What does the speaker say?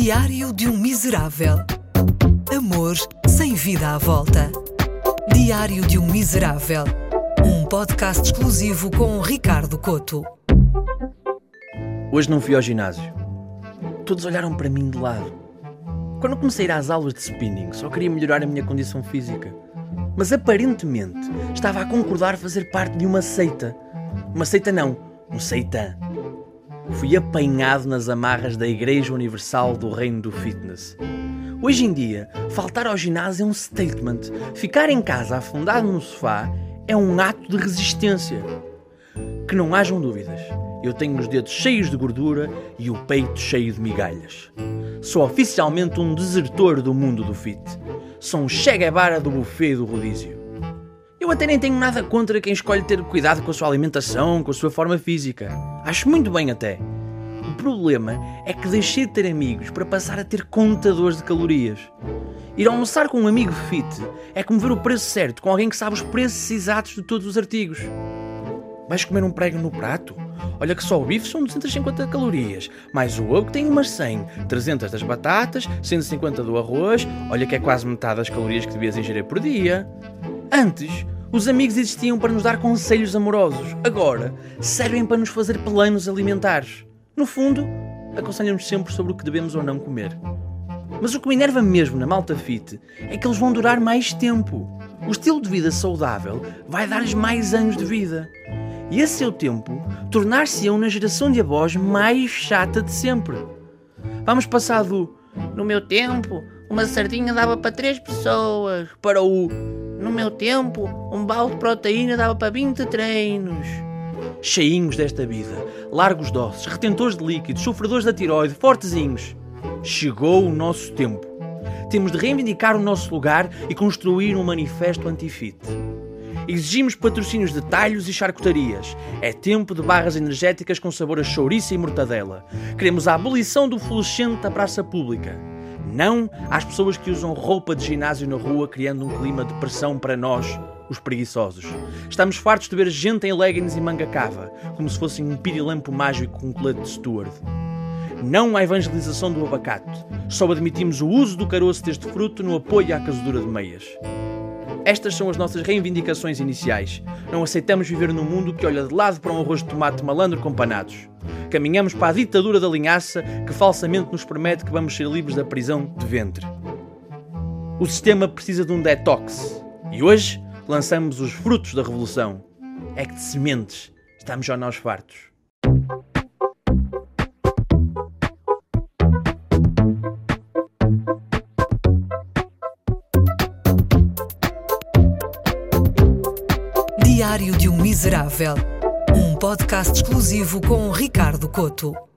Diário de um Miserável. Amor sem vida à volta. Diário de um Miserável. Um podcast exclusivo com Ricardo Coto. Hoje não fui ao ginásio. Todos olharam para mim de lado. Quando comecei a ir às aulas de spinning, só queria melhorar a minha condição física. Mas aparentemente estava a concordar fazer parte de uma seita. Uma seita não, um seitã fui apanhado nas amarras da Igreja Universal do Reino do Fitness. Hoje em dia, faltar ao ginásio é um statement. Ficar em casa afundado no sofá é um ato de resistência. Que não hajam dúvidas, eu tenho os dedos cheios de gordura e o peito cheio de migalhas. Sou oficialmente um desertor do mundo do fit. Sou um Che Guevara do buffet do rodízio. Eu até nem tenho nada contra quem escolhe ter cuidado com a sua alimentação, com a sua forma física. Acho muito bem até. O problema é que deixei de ter amigos para passar a ter contadores de calorias. Ir almoçar com um amigo fit é como ver o preço certo com alguém que sabe os preços exatos de todos os artigos. Vais comer um prego no prato? Olha que só o bife são 250 calorias, mais o ovo que tem umas 100, 300 das batatas, 150 do arroz, olha que é quase metade das calorias que devias ingerir por dia. Antes, os amigos existiam para nos dar conselhos amorosos. Agora, servem para nos fazer planos alimentares. No fundo, aconselham-nos sempre sobre o que devemos ou não comer. Mas o que me enerva mesmo na malta fit é que eles vão durar mais tempo. O estilo de vida saudável vai dar-lhes mais anos de vida. E a seu tempo, tornar-se-ão na geração de avós mais chata de sempre. Vamos passar do no meu tempo, uma sardinha dava para três pessoas, para o no meu tempo, um balde de proteína dava para 20 treinos. Cheinhos desta vida, largos doces, retentores de líquidos, sofredores da tiroide, fortezinhos. Chegou o nosso tempo. Temos de reivindicar o nosso lugar e construir um manifesto anti-fit. Exigimos patrocínios de talhos e charcutarias. É tempo de barras energéticas com sabor a chouriça e mortadela. Queremos a abolição do fluorescente da praça pública. Não às pessoas que usam roupa de ginásio na rua, criando um clima de pressão para nós, os preguiçosos. Estamos fartos de ver gente em leggings e manga cava, como se fossem um pirilampo mágico com um colete de Stuart. Não à evangelização do abacate. Só admitimos o uso do caroço deste fruto no apoio à casadura de meias. Estas são as nossas reivindicações iniciais. Não aceitamos viver num mundo que olha de lado para um arroz de tomate malandro com panados. Caminhamos para a ditadura da linhaça que falsamente nos promete que vamos ser livres da prisão de ventre. O sistema precisa de um detox. E hoje lançamos os frutos da revolução. É que de sementes estamos já nós fartos. Diário de um Miserável. Podcast exclusivo com Ricardo Coto.